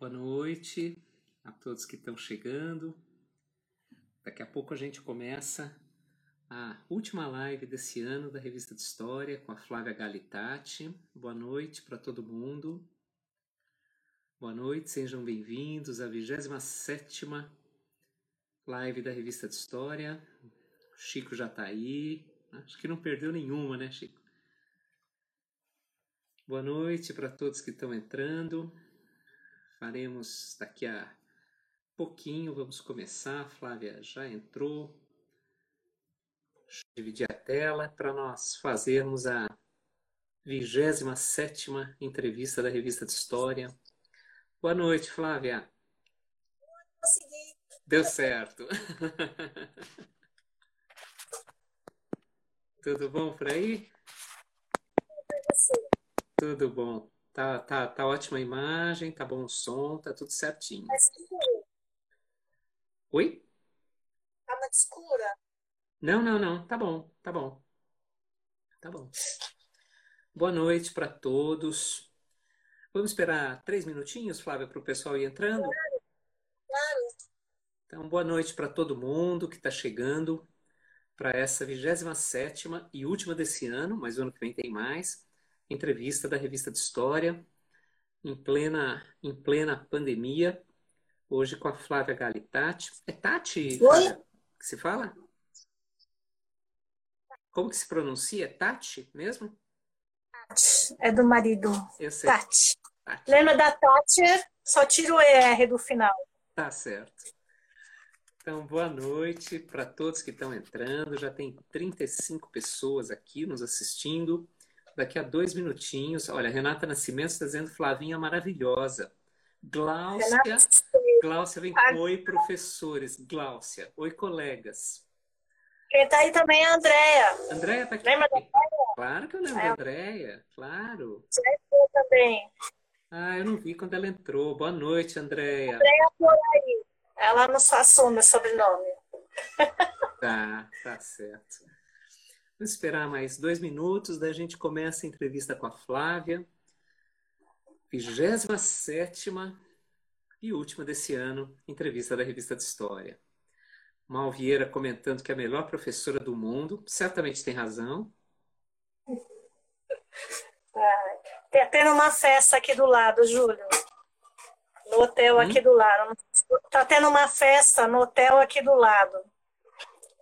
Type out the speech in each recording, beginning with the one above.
Boa noite a todos que estão chegando. Daqui a pouco a gente começa a última live desse ano da Revista de História com a Flávia Galitati. Boa noite para todo mundo. Boa noite, sejam bem-vindos à 27 live da Revista de História. O Chico já está aí. Acho que não perdeu nenhuma, né, Chico? Boa noite para todos que estão entrando. Faremos daqui a pouquinho, vamos começar. A Flávia já entrou. Deixa eu dividir a tela para nós fazermos a 27 entrevista da Revista de História. Boa noite, Flávia. Consegui. Deu certo. Tudo bom por aí? Tudo bom. Tá, tá, tá ótima a imagem, tá bom o som, tá tudo certinho. Mas Oi? tá muito escura. Não, não, não. Tá bom, tá bom. Tá bom. Boa noite para todos. Vamos esperar três minutinhos, Flávia, para o pessoal ir entrando? Claro. Então, boa noite para todo mundo que está chegando para essa 27 e última desse ano, mas o ano que vem tem mais, entrevista da Revista de História, em plena, em plena pandemia, hoje com a Flávia Galitati. É Tati, Flávia, que se fala? Como que se pronuncia? É Tati mesmo? É do marido. Eu sei. Tati. Tati. Lembra da Tati? Só tira o ER do final. Tá certo. Então, boa noite para todos que estão entrando. Já tem 35 pessoas aqui nos assistindo. Daqui a dois minutinhos. Olha, Renata Nascimento está dizendo Flavinha maravilhosa. Gláucia, Renata, Gláucia vem. Oi, professores. Gláucia. Oi, colegas. Quem tá aí também é a Andréia. Andréia está aqui. Lembra da Claro que eu lembro É. da Andréia. Claro. Andréia também? Ah, eu não vi quando ela entrou. Boa noite, Andréia. Andréia por aí. Ela não assume o sobrenome. Tá, tá certo. Vamos esperar mais dois minutos, daí a gente começa a entrevista com a Flávia. 27 e última desse ano, entrevista da Revista de História. Mal Vieira comentando que é a melhor professora do mundo, certamente tem razão. Tá tendo uma festa aqui do lado, Júlio. No hotel Hum? aqui do lado. Tá tendo uma festa no hotel aqui do lado.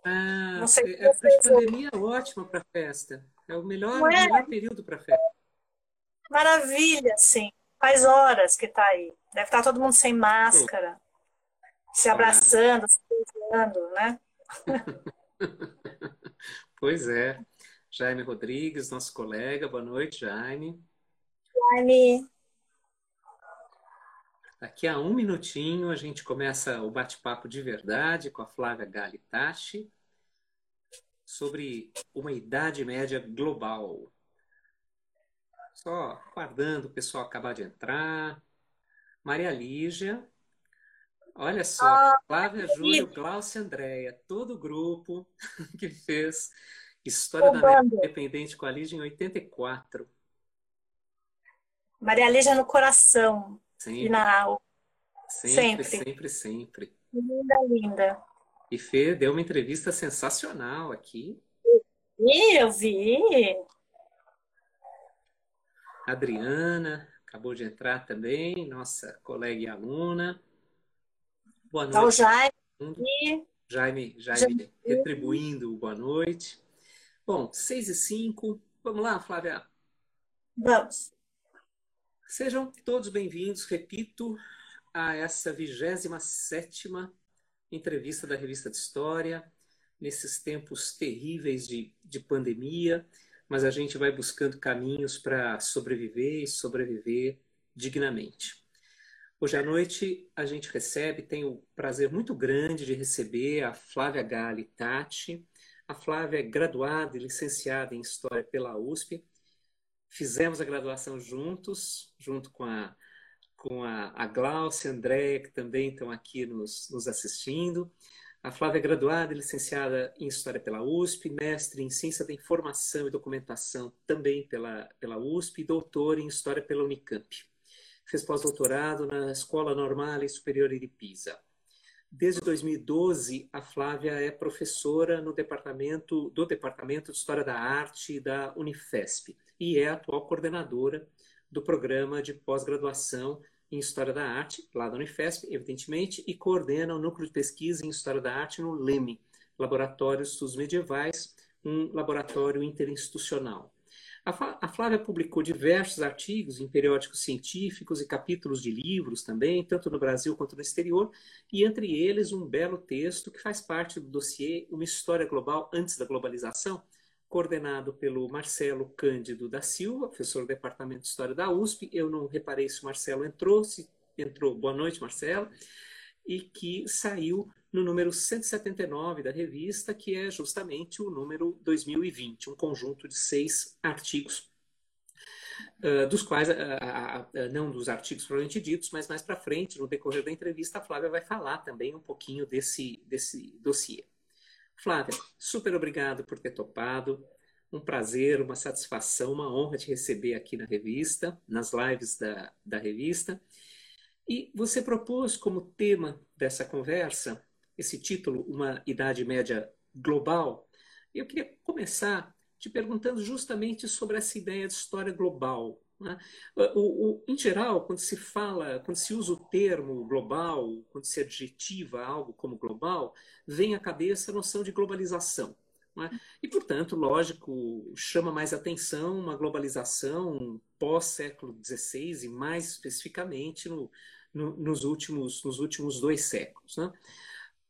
Ah, Não sei se é, a pandemia é ótima para festa. É o melhor, é? melhor período para festa. Maravilha, sim. Faz horas que tá aí. Deve estar todo mundo sem máscara, se abraçando, se beijando, né? Pois é. Jaime Rodrigues, nosso colega. Boa noite, Jaime. Jaime, Daqui a um minutinho a gente começa o bate-papo de verdade com a Flávia Galitati sobre uma Idade Média global. Só aguardando o pessoal acabar de entrar. Maria Lígia. Olha só, Ah, Flávia, Júlio, Glaucia, Andréia, todo o grupo que fez História da América. Independente com a Lígia em 84. Maria Lígia no coração e Sempre, na alma. sempre, sempre. sempre, sempre. Linda, linda. E Fê deu uma entrevista sensacional aqui. E eu vi. Adriana acabou de entrar também, nossa colega e aluna. Boa Tá noite, Jaime mundo. aqui. Jaime, Jaime retribuindo o boa noite. Bom, 6 e 5. Vamos lá, Flávia. Vamos. Sejam todos bem-vindos, repito, a essa 27ª entrevista da Revista de História, nesses tempos terríveis de, de pandemia, mas a gente vai buscando caminhos para sobreviver e sobreviver dignamente. Hoje à noite a gente recebe, tem o prazer muito grande de receber a Flávia Gali Tati. A Flávia é graduada e licenciada em História pela USP, fizemos a graduação juntos, junto com a, com a, a Glaucia, a Andréia, que também estão aqui nos, nos assistindo. A Flávia é graduada e licenciada em História pela USP, mestre em Ciência da Informação e Documentação também pela, pela USP e doutora em História pela Unicamp. fez pós-doutorado na Escola Normale Superiore de Pisa. Desde 2012, a Flávia é professora no departamento do Departamento de História da Arte da Unifesp e é atual coordenadora do programa de pós-graduação em História da Arte, lá da Unifesp, evidentemente, e coordena o núcleo de pesquisa em História da Arte no LEME, Laboratório de Estudos Medievais, um laboratório interinstitucional. A Flávia publicou diversos artigos em periódicos científicos e capítulos de livros também, tanto no Brasil quanto no exterior, e entre eles um belo texto que faz parte do dossiê Uma História Global Antes da Globalização, coordenado pelo Marcelo Cândido da Silva, professor do Departamento de História da USP. Eu não reparei se o Marcelo entrou, se entrou. Boa noite, Marcelo. E que saiu no número 179 da revista, que é justamente o número 2020, um conjunto de seis artigos, uh, dos quais, uh, uh, não dos artigos propriamente ditos, mas mais para frente, no decorrer da entrevista, a Flávia vai falar também um pouquinho desse, desse dossiê. Flávia, super obrigado por ter topado. Um prazer, uma satisfação, uma honra te receber aqui na revista, nas lives da, da revista. E você propôs como tema dessa conversa esse título, Uma Idade Média Global. Eu queria começar te perguntando justamente sobre essa ideia de história global. Né? O, o, em geral, quando se fala, quando se usa o termo global, quando se adjetiva algo como global, vem à cabeça a noção de globalização. Né? E, portanto, lógico, chama mais atenção uma globalização pós-século XVI e, mais especificamente, no, no, nos, últimos, nos últimos dois séculos. Né?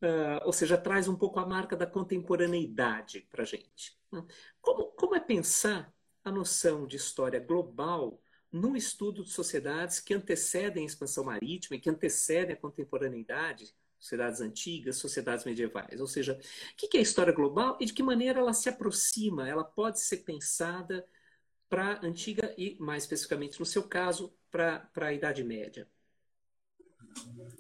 Uh, ou seja, traz um pouco a marca da contemporaneidade para a gente. Né? Como, como é pensar a noção de história global no estudo de sociedades que antecedem a expansão marítima e que antecedem a contemporaneidade, sociedades antigas, sociedades medievais. Ou seja, o que é a história global e de que maneira ela se aproxima, ela pode ser pensada para a antiga e, mais especificamente no seu caso, para a Idade Média.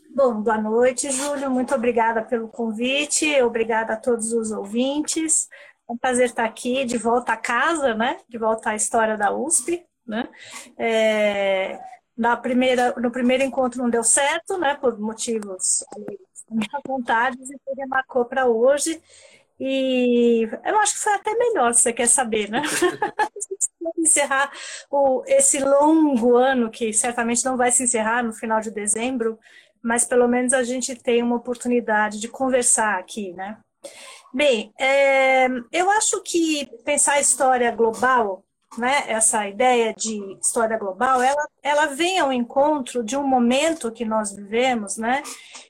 Bom, boa noite, Júlio. Muito obrigada pelo convite, obrigada a todos os ouvintes. É um prazer estar aqui, de volta a casa, né? De volta à história da USP, né? É, na primeira, no primeiro encontro não deu certo, né? Por motivos minha vontade, e ele marcou para hoje. E eu acho que foi até melhor, se você quer saber, né? encerrar o, esse longo ano, que certamente não vai se encerrar no final de dezembro, mas pelo menos a gente tem uma oportunidade de conversar aqui, né? Bem, é, eu acho que pensar a história global, né, essa ideia de história global, ela, ela vem ao encontro de um momento que nós vivemos, né,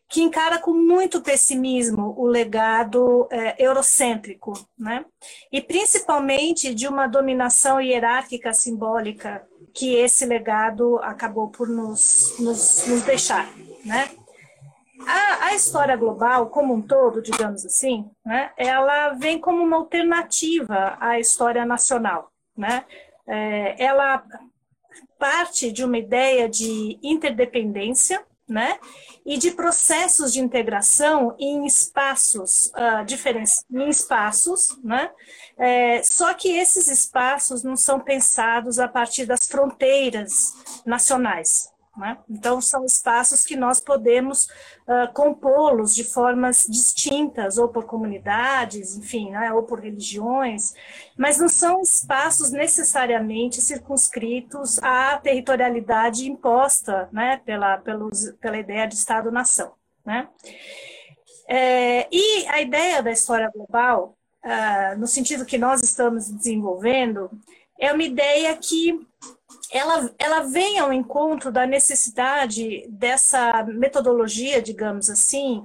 que encara com muito pessimismo o legado é, eurocêntrico, né, e principalmente de uma dominação hierárquica simbólica que esse legado acabou por nos, nos, nos deixar, né. A, a, história global, como um todo, digamos assim, né, ela vem como uma alternativa à história nacional. Né? É, ela parte de uma ideia de interdependência né? e de processos de integração em espaços uh, diferentes, em espaços, né? É, só que esses espaços não são pensados a partir das fronteiras nacionais, né? Então, são espaços que nós podemos uh, compô-los de formas distintas, ou por comunidades, enfim, né? ou por religiões, mas não são espaços necessariamente circunscritos à territorialidade imposta né? pela, pelos, pela ideia de Estado-nação. Né? É, e a ideia da história global, uh, no sentido que nós estamos desenvolvendo, é uma ideia que ela, ela vem ao encontro da necessidade dessa metodologia, digamos assim,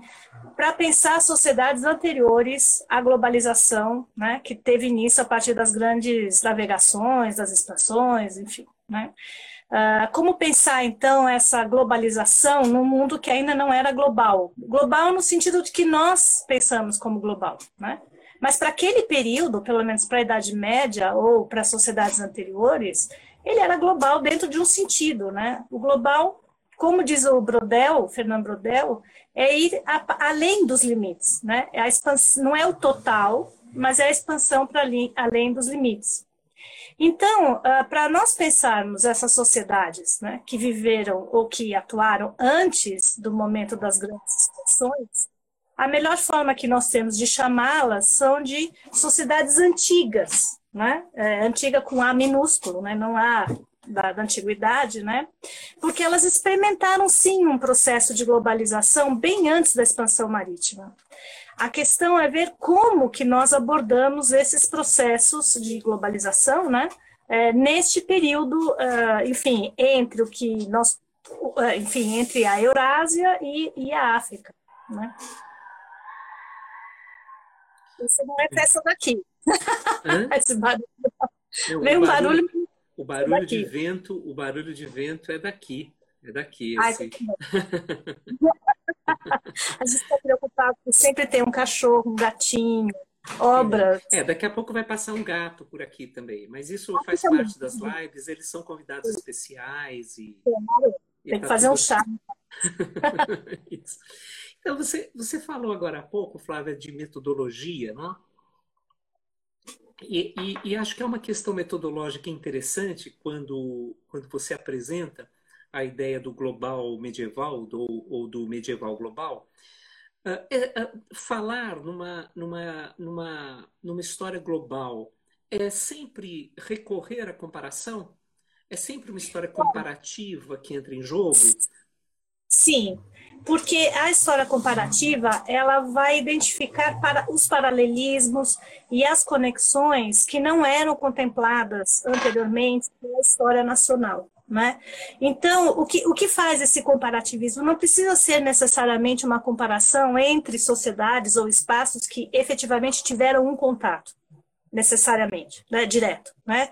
para pensar sociedades anteriores à globalização, né, que teve início a partir das grandes navegações, das expansões, enfim. Né? Uh, como pensar, então, essa globalização num mundo que ainda não era global? Global no sentido de que nós pensamos como global, né? Mas para aquele período, pelo menos para a Idade Média ou para sociedades anteriores, ele era global dentro de um sentido, né? O global, como diz o Brodel, Fernando Brodel, é ir a, além dos limites, né? É a expansão, não é o total, mas é a expansão para além dos limites. Então, uh, para nós pensarmos essas sociedades né, que viveram ou que atuaram antes do momento das grandes expansões, a melhor forma que nós temos de chamá-las são de sociedades antigas, né? É, antiga com A minúsculo, né? não A da, da, antiguidade, né? Porque elas experimentaram sim um processo de globalização bem antes da expansão marítima. A questão é ver como que nós abordamos esses processos de globalização, né? É, neste período, uh, enfim, entre o que nós, uh, enfim, entre a Eurásia e, e a África, né? Isso não é festa daqui. Esse barulho. Vem um barulho. O barulho de vento, o barulho de vento é daqui. É daqui. Ai, assim. a gente está preocupado porque sempre tem um cachorro, um gatinho, obras. É, daqui a pouco vai passar um gato por aqui também. Mas isso faz parte das lives, eles são convidados especiais e. Tem que tá fazer um chá. então, você, você falou agora há pouco, Flávia, de metodologia, não? E, e, e, acho que é uma questão metodológica interessante quando, quando você apresenta a ideia do global medieval do, ou do medieval global, uh, é, uh, falar numa, numa, numa, numa história global é sempre recorrer à comparação? É sempre uma história comparativa que entra em jogo? Sim, porque a história comparativa ela vai identificar para os paralelismos e as conexões que não eram contempladas anteriormente pela história nacional. Né? Então, o que, o que faz esse comparativismo? Não precisa ser necessariamente uma comparação entre sociedades ou espaços que efetivamente tiveram um contato, necessariamente, né? direto. Né?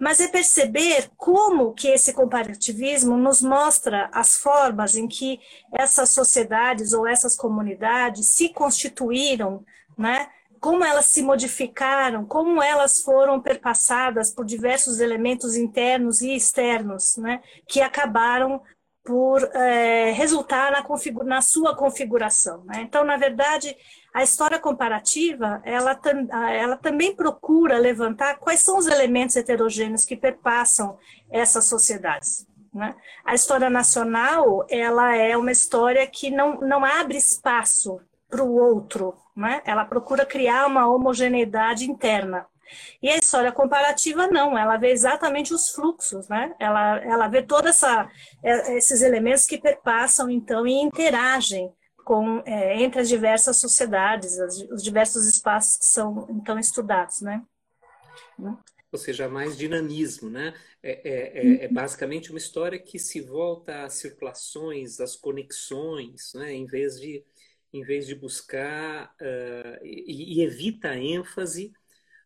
Mas é perceber como que esse comparativismo nos mostra as formas em que essas sociedades ou essas comunidades se constituíram né? como elas se modificaram, como elas foram perpassadas por diversos elementos internos e externos, né, que acabaram por é, resultar na, na, sua configuração. Né? Então, na verdade, a história comparativa, ela, ela também procura levantar quais são os elementos heterogêneos que perpassam essas sociedades. Né? A história nacional, ela é uma história que não, não abre espaço para o outro, né? ela procura criar uma homogeneidade interna. E a história comparativa não, ela vê exatamente os fluxos, né? ela, ela vê todos é, esses elementos que perpassam então e interagem com, é, entre as diversas sociedades, as, os diversos espaços que são então estudados. Né? Ou seja, mais dinamismo, né? É, é, é, é, basicamente uma história que se volta às circulações, às conexões, né? em vez de em vez de buscar uh, e, e, evita a ênfase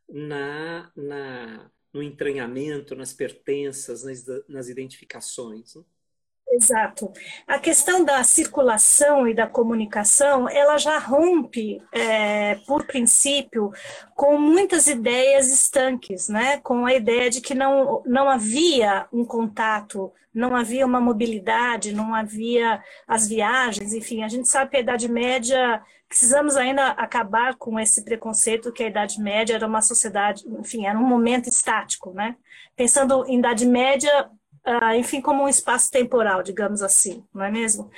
na, na, no entranhamento, nas pertenças, nas, nas identificações. Né? Exato. A questão da circulação e da comunicação, ela já rompe, é, por princípio, com muitas ideias estanques, né? com a ideia de que não, não havia um contato, não havia uma mobilidade, não havia as viagens, enfim, a gente sabe que a Idade Média, precisamos ainda acabar com esse preconceito que a Idade Média era uma sociedade, enfim, era um momento estático, né? Pensando em Idade Média, uh, enfim, como um espaço temporal, digamos assim, não é mesmo?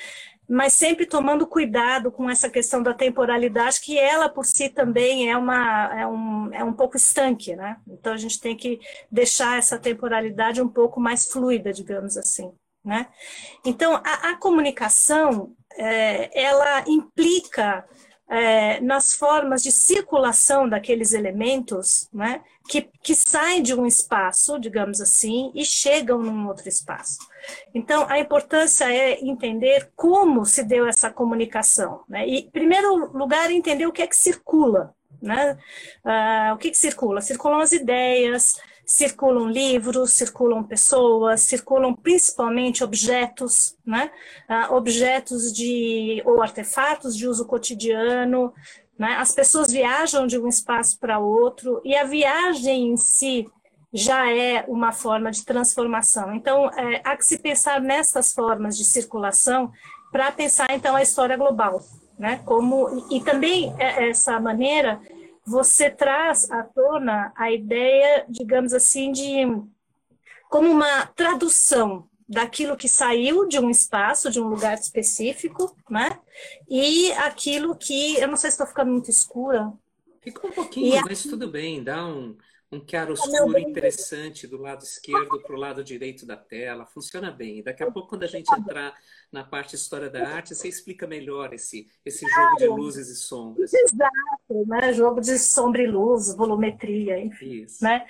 Mas sempre tomando cuidado com essa questão da temporalidade, que ela por si também é, uma, é, um, é um pouco estanque, né? Então a gente tem que deixar essa temporalidade um pouco mais fluida, digamos assim. Né? Então, a, a comunicação, é, ela implica é, nas formas de circulação daqueles elementos, né, que, que saem de um espaço, digamos assim, e chegam num outro espaço. Então, a importância é entender como se deu essa comunicação. Né? E, em primeiro lugar, entender o que é que circula. Né? Uh, o que, que circula? Circulam as ideias, circulam livros, circulam pessoas, circulam principalmente objetos, né? Uh, objetos de ou artefatos de uso cotidiano. Né? As pessoas viajam de um espaço para outro e a viagem em si já é uma forma de transformação. Então, é, há que se pensar nessas formas de circulação para pensar então a história global, né? Como e também é, essa maneira você traz à tona a ideia, digamos assim, de como uma tradução daquilo que saiu de um espaço, de um lugar específico, né? E aquilo que, eu não sei se estou ficando muito escura. Fica um pouquinho, mas tudo bem, dá um, um chiaroscuro interessante do lado esquerdo para o lado direito da tela, funciona bem. Daqui a pouco, quando a gente entrar na parte história da arte, você explica melhor esse, esse jogo de luzes e sombras. Exato, né? jogo de sombra e luz, volumetria, enfim. Isso. Né?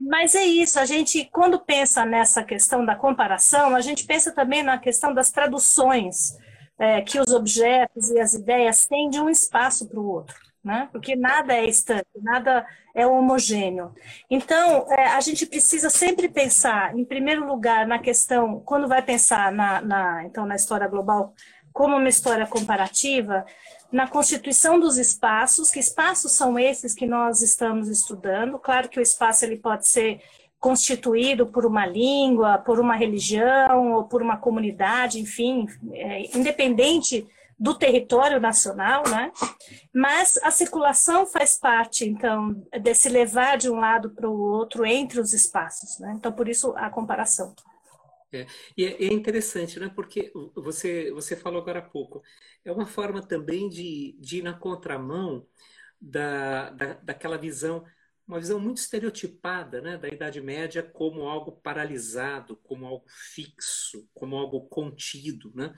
Mas é isso, a gente, quando pensa nessa questão da comparação, a gente pensa também na questão das traduções é, que os objetos e as ideias têm de um espaço para o outro, né? porque nada é estanque, nada é homogêneo. Então, é, a gente precisa sempre pensar, em primeiro lugar, na questão, quando vai pensar na, na, então, na história global como uma história comparativa, na constituição dos espaços, que espaços são esses que nós estamos estudando. Claro que o espaço ele pode ser constituído por uma língua, por uma religião ou por uma comunidade, enfim, é, independente do território nacional, né? Mas a circulação faz parte, então, desse levar de um lado para o outro entre os espaços, né? Então, por isso a comparação. É, e é, é, interessante, né? Porque você, você falou agora há pouco, é uma forma também de, de ir na contramão da, da, daquela visão, uma visão muito estereotipada né, da Idade Média como algo paralisado, como algo fixo, como algo contido. Né?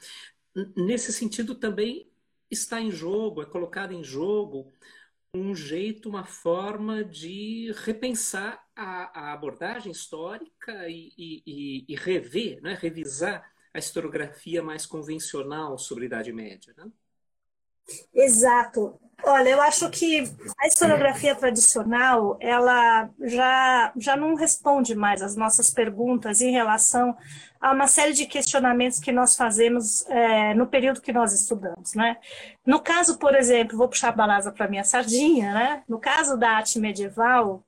Nesse sentido, também está em jogo, é colocado em jogo um jeito, uma forma de repensar a, a abordagem histórica e, e, e, rever, né, revisar a historiografia mais convencional sobre a Idade Média. Né? Exato. Olha, eu acho que a historiografia tradicional, ela já, já não responde mais às nossas perguntas em relação a uma série de questionamentos que nós fazemos é, no período que nós estudamos, né? No caso, por exemplo, vou puxar a balasa para minha sardinha, né? No caso da arte medieval,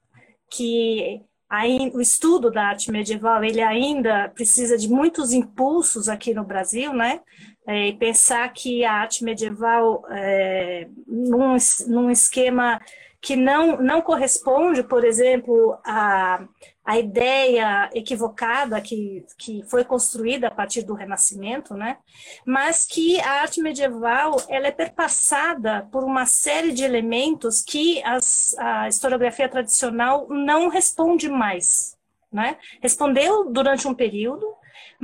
que o estudo da arte medieval ele ainda precisa de muitos impulsos aqui no Brasil, né? É, e pensar que a arte medieval, é, num, num esquema que não, não corresponde, por exemplo, à, à ideia equivocada que, que foi construída a partir do Renascimento, né? mas que a arte medieval ela é perpassada por uma série de elementos que as, a historiografia tradicional não responde mais. Né? Respondeu durante um período,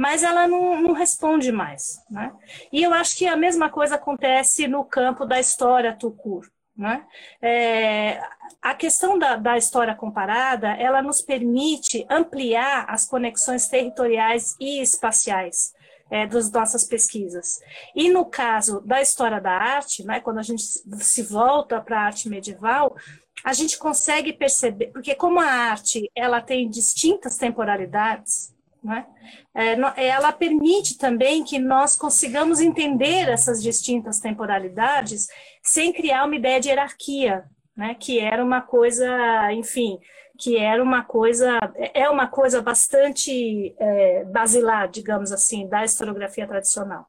mas ela não, não responde mais. Né? E eu acho que a mesma coisa acontece no campo da história Tucur. Né? É, a questão da, da, história comparada, ela nos permite ampliar as conexões territoriais e espaciais é, das nossas pesquisas. E no caso da história da arte, né, quando a gente se volta para a arte medieval, a gente consegue perceber, porque como a arte ela tem distintas temporalidades, né? É, ela permite também que nós consigamos entender essas distintas temporalidades sem criar uma ideia de hierarquia, né? que era uma coisa, enfim, que era uma coisa, é uma coisa bastante é, basilar, digamos assim, da historiografia tradicional.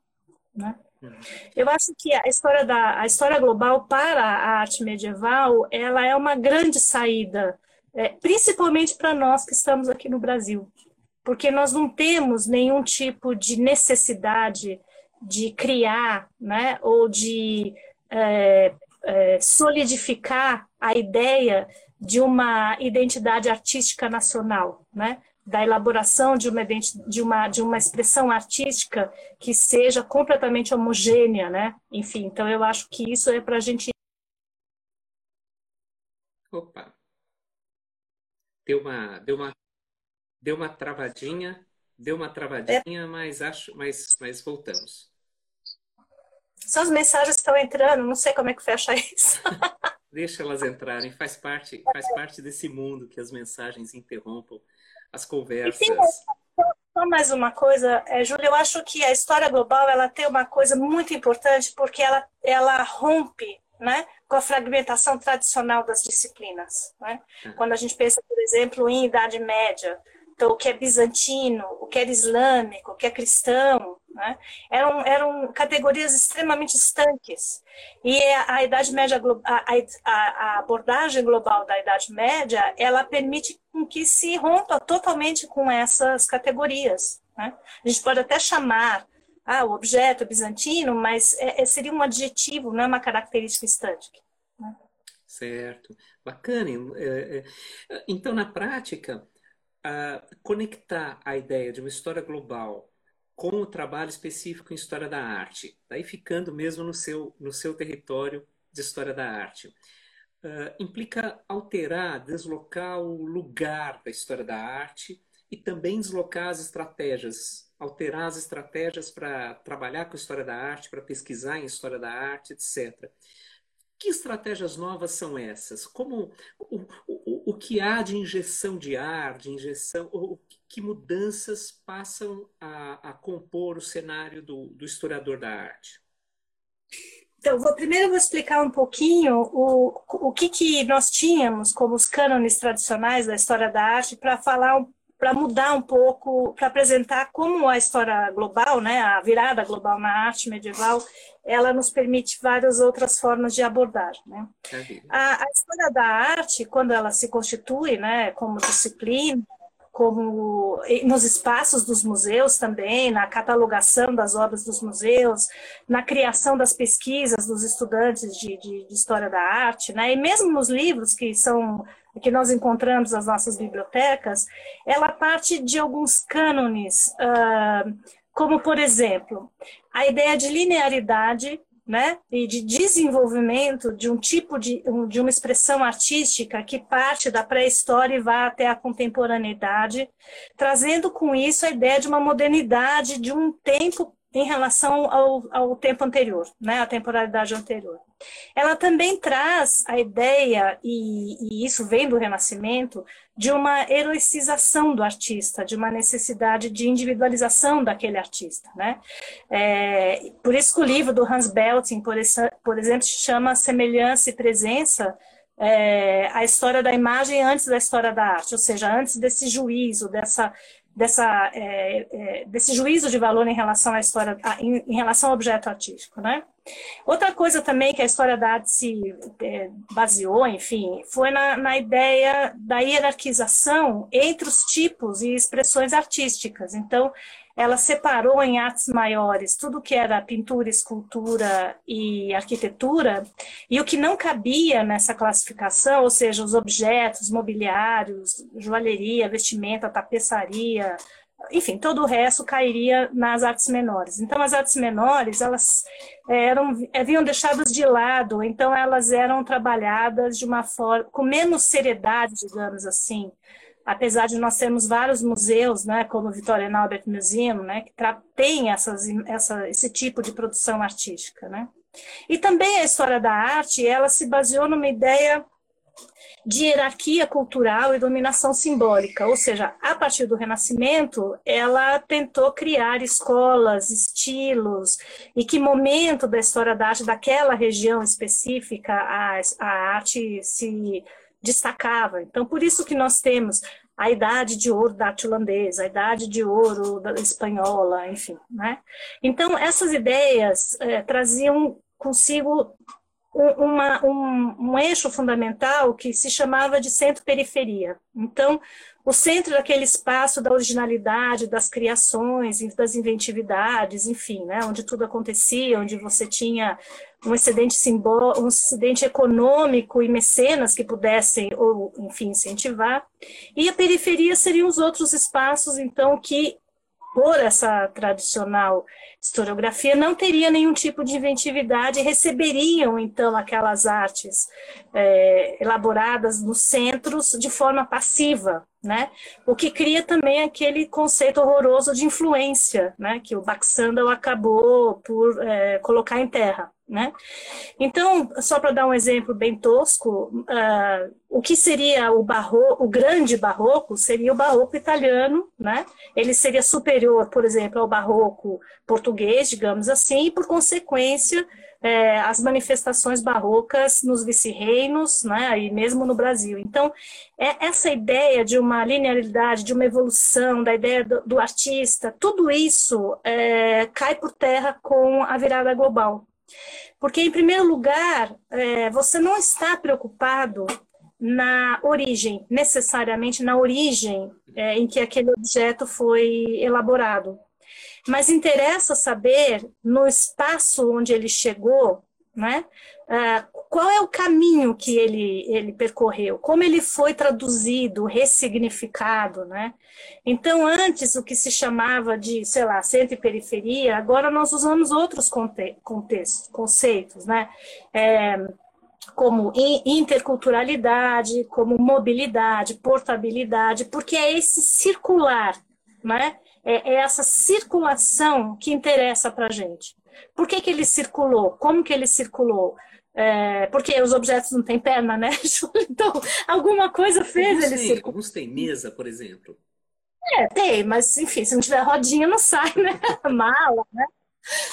Né? Eu acho que a história, da, a história global para a arte medieval, ela é uma grande saída, é, principalmente para nós que estamos aqui no Brasil porque nós não temos nenhum tipo de necessidade de criar, né, ou de é, é, solidificar a ideia de uma identidade artística nacional, né, da elaboração de uma, de uma, de uma expressão artística que seja completamente homogênea, né? Enfim, então eu acho que isso é para a gente. Opa! Deu uma, deu uma Deu uma travadinha, deu uma travadinha, é. mas acho, mas, mas voltamos. Suas mensagens estão entrando, não sei como é que fecha isso. Deixa elas entrarem, faz parte, faz parte desse mundo que as mensagens interrompam as conversas. E só mais uma coisa, é, Júlia, eu acho que a história global ela tem uma coisa muito importante porque ela, ela rompe né, com a fragmentação tradicional das disciplinas. Né? Uhum. Quando a gente pensa, por exemplo, em Idade Média, o que é bizantino, o que é islâmico, o que é cristão, Né? Eram, eram categorias extremamente estanques. E a, Idade Média, a, a, a, abordagem global da Idade Média, ela permite que se rompa totalmente com essas categorias. Né? A gente pode até chamar ah, o objeto bizantino, mas é, é, seria um adjetivo, não é uma característica estântica. Né? Certo, bacana. É, então, na prática, conectar a ideia de uma história global com o trabalho específico em história da arte, daí ficando mesmo no seu, no seu território de história da arte. Uh, implica alterar, deslocar o lugar da história da arte e também deslocar as estratégias, alterar as estratégias para trabalhar com história da arte, para pesquisar em história da arte, etc. Que estratégias novas são essas? Como o, o, o que há de injeção de ar, de injeção, o, que mudanças passam a, a compor o cenário do, do, historiador da arte? Então, vou, primeiro eu vou explicar um pouquinho o, o que, que nós tínhamos como os cânones tradicionais da história da arte para falar para mudar um pouco, para apresentar como a história global, né, a virada global na arte medieval, ela nos permite várias outras formas de abordagem. Né? A, a, história da arte, quando ela se constitui né, como disciplina, como nos espaços dos museus também, na catalogação das obras dos museus, na criação das pesquisas dos estudantes de, de, de história da arte, né? e mesmo nos livros que são que nós encontramos nas nossas bibliotecas, ela parte de alguns cânones, uh, como, por exemplo, a ideia de linearidade né, e de desenvolvimento de um tipo de, de uma expressão artística que parte da pré-história e vai até a contemporaneidade, trazendo com isso a ideia de uma modernidade, de um tempo em relação ao, ao tempo anterior, né, à temporalidade anterior. Ela também traz a ideia, e, e, isso vem do Renascimento, de uma heroicização do artista, de uma necessidade de individualização daquele artista. Né? É, por isso que o livro do Hans Belting, por, essa, por exemplo, chama Semelhança e Presença, é, a história da imagem antes da história da arte, ou seja, antes desse juízo, dessa dessa, é, é, desse juízo de valor em relação à história, em, em, relação ao objeto artístico, né? Outra coisa também que a história da arte se é, baseou, enfim, foi na, na, ideia da hierarquização entre os tipos e expressões artísticas. Então, ela separou em artes maiores tudo que era pintura, escultura e arquitetura, e o que não cabia nessa classificação, ou seja, os objetos, mobiliários, joalheria, vestimenta, tapeçaria, enfim, todo o resto cairia nas artes menores. Então, as artes menores, elas eram, haviam deixadas de lado, então elas eram trabalhadas de uma forma, com menos seriedade, digamos assim, apesar de nós termos vários museus, né, como o Victoria Albert Museum, né, que tem essas, essa, esse tipo de produção artística, né. E também a história da arte, ela se baseou numa ideia de hierarquia cultural e dominação simbólica, ou seja, a partir do Renascimento, ela tentou criar escolas, estilos, e que momento da história da arte daquela região específica a, a arte se destacava. Então, por isso que nós temos a idade de ouro da holandesa, a idade de ouro da espanhola, enfim. Né? Então, essas ideias é, traziam consigo uma, um, um, eixo fundamental que se chamava de centro-periferia. Então, o centro daquele espaço da originalidade, das criações, das inventividades, enfim, né, onde tudo acontecia, onde você tinha um excedente simbólico, um excedente econômico e mecenas que pudessem, ou, enfim, incentivar. E a periferia seriam os outros espaços, então, que por essa tradicional historiografia, não teria nenhum tipo de inventividade receberiam, então, aquelas artes é, elaboradas nos centros de forma passiva, né? O que cria também aquele conceito horroroso de influência, né? Que o Baxandal acabou por é, colocar em terra. Né? Então, só para dar um exemplo bem tosco, uh, o que seria o barroco, o grande barroco seria o barroco italiano, né? Ele seria superior, por exemplo, ao barroco português, digamos assim, e por consequência é, as manifestações barrocas nos vice-reinos, né, e mesmo no Brasil. Então, é essa ideia de uma linearidade, de uma evolução, da ideia do, do artista, tudo isso é, cai por terra com a virada global. Porque, em primeiro lugar, é, você não está preocupado na origem, necessariamente na origem é, em que aquele objeto foi elaborado. Mas interessa saber, no espaço onde ele chegou, né, uh, qual é o caminho que ele, ele percorreu, como ele foi traduzido, ressignificado. Né? Então, antes, o que se chamava de, sei lá, centro e periferia, agora nós usamos outros conte contextos, conceitos, né? É, como interculturalidade, como mobilidade, portabilidade, porque é esse circular, né? é, é essa circulação que interessa para a gente. Por que, que ele circulou? Como que ele circulou? É, porque os objetos não têm perna, né? Então, alguma coisa fez alguns ele tem, circular. Alguns têm mesa, por exemplo. É, tem, mas enfim, se não tiver rodinha, não sai, né? Mala, né?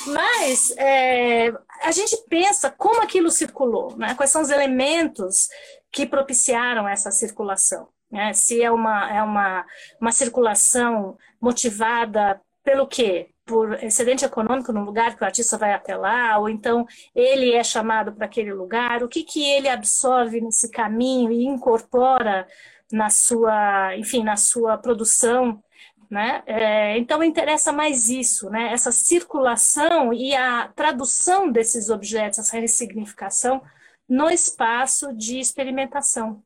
Mas é, a gente pensa como aquilo circulou, né? quais são os elementos que propiciaram essa circulação. Né? Se é uma, é uma, uma circulação motivada pelo quê? Por excedente econômico no lugar que o artista vai até lá, ou então ele é chamado para aquele lugar, o que, que ele absorve nesse caminho e incorpora na sua, enfim, na sua produção, né? É, então interessa mais isso, né? Essa circulação e a tradução desses objetos, essa ressignificação no espaço de experimentação.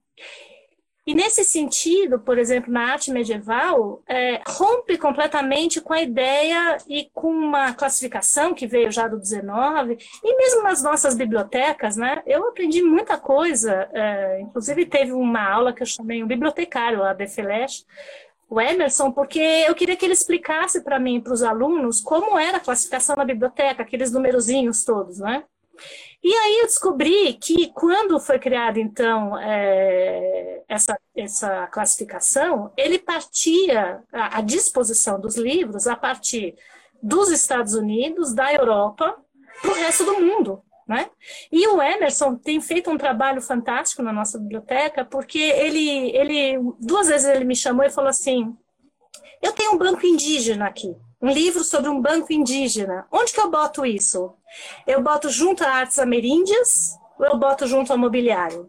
E nesse sentido, por exemplo, na arte medieval, é, rompe completamente com a ideia e com uma classificação que veio já do 19, e mesmo nas nossas bibliotecas, né? Eu aprendi muita coisa, é, inclusive teve uma aula que eu chamei um bibliotecário, a Defeleche, o Emerson, porque eu queria que ele explicasse para mim, para os alunos, como era a classificação na biblioteca, aqueles numerozinhos todos, né? E aí eu descobri que quando foi criada, então, é, essa, essa classificação, ele partia, a, a disposição dos livros, a partir dos Estados Unidos, da Europa, para o resto do mundo. Né? E o Emerson tem feito um trabalho fantástico na nossa biblioteca, porque ele, ele duas vezes ele me chamou e falou assim: Eu tenho um banco indígena aqui um livro sobre um banco indígena. Onde que eu boto isso? Eu boto junto a artes ameríndias ou eu boto junto ao mobiliário?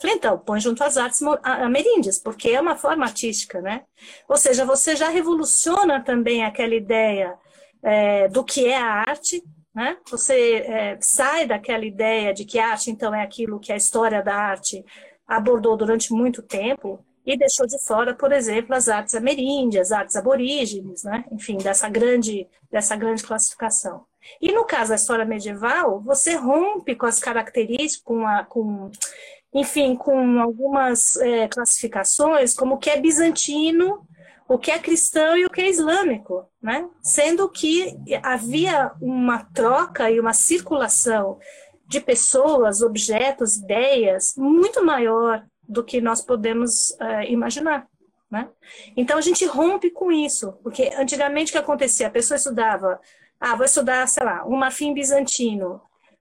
Falei, então, põe junto às artes ameríndias, porque é uma forma artística, né? Ou seja, você já revoluciona também aquela ideia é, do que é a arte, né? Você é, sai daquela ideia de que arte, então, é aquilo que a história da arte abordou durante muito tempo, e deixou de fora, por exemplo, as artes ameríndias, artes aborígenes, né? enfim, dessa grande, dessa grande classificação. E no caso da história medieval, você rompe com as características, com, a, com enfim, com algumas é, classificações, como o que é bizantino, o que é cristão e o que é islâmico, né? Sendo que havia uma troca e uma circulação de pessoas, objetos, ideias muito maior do que nós podemos uh, imaginar. Né? Então a gente rompe com isso, porque antigamente o que acontecia? A pessoa estudava, ah, vou estudar, sei lá, um marfim bizantino.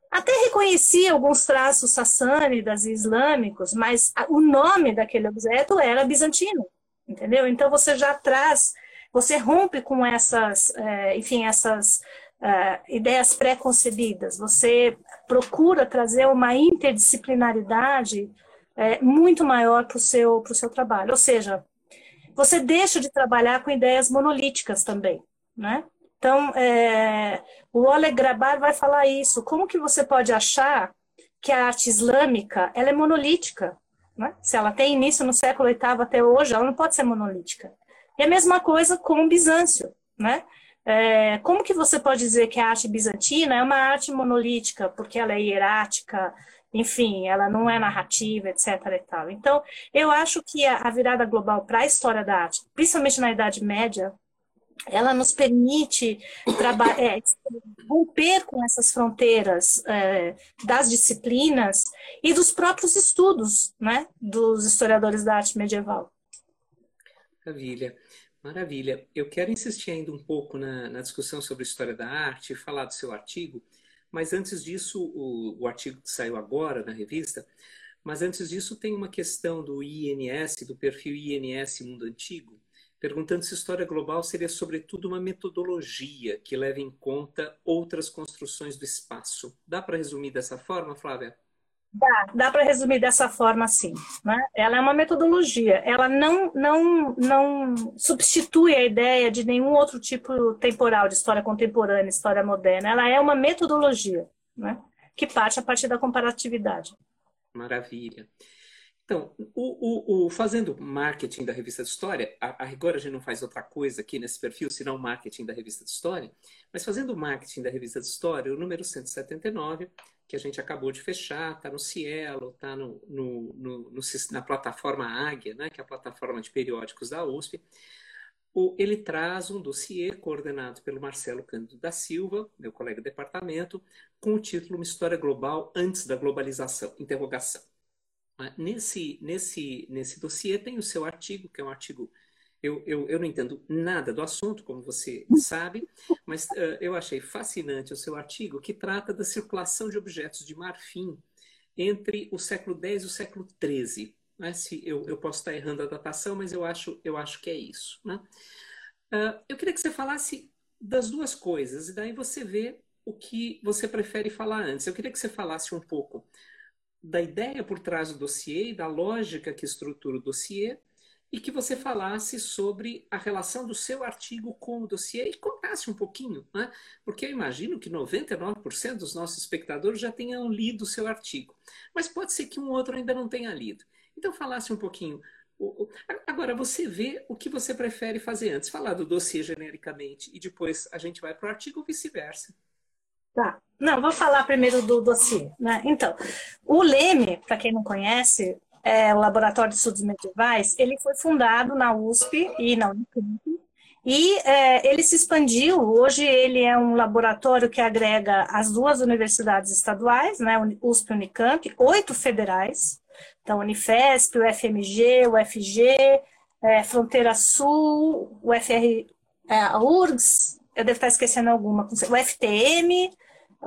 Até reconhecia alguns traços sassânidas e islâmicos, mas o nome daquele objeto era bizantino, entendeu? Então você já traz, você rompe com essas, é, enfim, essas é, ideias pré-concebidas, você procura trazer uma interdisciplinaridade é, muito maior para o seu, seu trabalho. Ou seja, você deixa de trabalhar com ideias monolíticas também, né? Então, é, o Oleg Grabar vai falar isso. Como que você pode achar que a arte islâmica ela é monolítica? Né? Se ela tem início no século VIII até hoje, ela não pode ser monolítica. E a mesma coisa com o Bizâncio. Né? É, como que você pode dizer que a arte bizantina é uma arte monolítica, porque ela é hierática, enfim, ela não é narrativa, etc. E tal. Então, eu acho que a, virada global para a história da arte, principalmente na Idade Média, ela nos permite é, romper com essas fronteiras é, das disciplinas e dos próprios estudos né, dos historiadores da arte medieval. Maravilha, maravilha. Eu quero insistir ainda um pouco na, na discussão sobre história da arte, falar do seu artigo, mas antes disso, o, o artigo que saiu agora na revista, mas antes disso tem uma questão do INS, do perfil INS Mundo Antigo, perguntando se história global seria, sobretudo, uma metodologia que leve em conta outras construções do espaço. Dá para resumir dessa forma, Flávia? Dá, dá para resumir dessa forma, sim. Né? Ela é uma metodologia, ela não, não, não substitui a ideia de nenhum outro tipo temporal de história contemporânea, história moderna. Ela é uma metodologia né? que parte a partir da comparatividade. Maravilha. Então, o, o, o, fazendo marketing da revista de história, a, a rigor a gente não faz outra coisa aqui nesse perfil, senão marketing da revista de história, mas fazendo marketing da revista de história, o número 179, que a gente acabou de fechar, está no Cielo, está no, no, no, no, na plataforma Águia, né, que é a plataforma de periódicos da USP, o, ele traz um dossiê coordenado pelo Marcelo Cândido da Silva, meu colega de departamento, com o título Uma História Global Antes da Globalização, interrogação. Ah, nesse, nesse, nesse dossiê tem o seu artigo, que é um artigo. Eu, eu, eu não entendo nada do assunto, como você sabe, mas uh, eu achei fascinante o seu artigo, que trata da circulação de objetos de marfim entre o século X e o século XIII. Né? Se eu, eu posso estar errando a datação, mas eu acho, eu acho que é isso. Né? Uh, eu queria que você falasse das duas coisas, e daí você vê o que você prefere falar antes. Eu queria que você falasse um pouco da ideia por trás do dossiê e da lógica que estrutura o dossiê e que você falasse sobre a relação do seu artigo com o dossiê e contasse um pouquinho, né? porque eu imagino que 99% dos nossos espectadores já tenham lido o seu artigo, mas pode ser que um outro ainda não tenha lido. Então, falasse um pouquinho. Agora, você vê o que você prefere fazer antes, falar do dossiê genericamente e depois a gente vai para o artigo ou vice-versa. Tá. Não, vou falar primeiro do dossiê. Né? Então, o LEME, para quem não conhece, é o Laboratório de Estudos Medievais, ele foi fundado na USP e na Unicamp, e é, ele se expandiu. Hoje ele é um laboratório que agrega as duas universidades estaduais, né, USP e Unicamp, oito federais, então Unifesp, o FMG, o FG, é, Fronteira Sul, o FR, é, a URGS, eu devo estar esquecendo alguma, o FTM,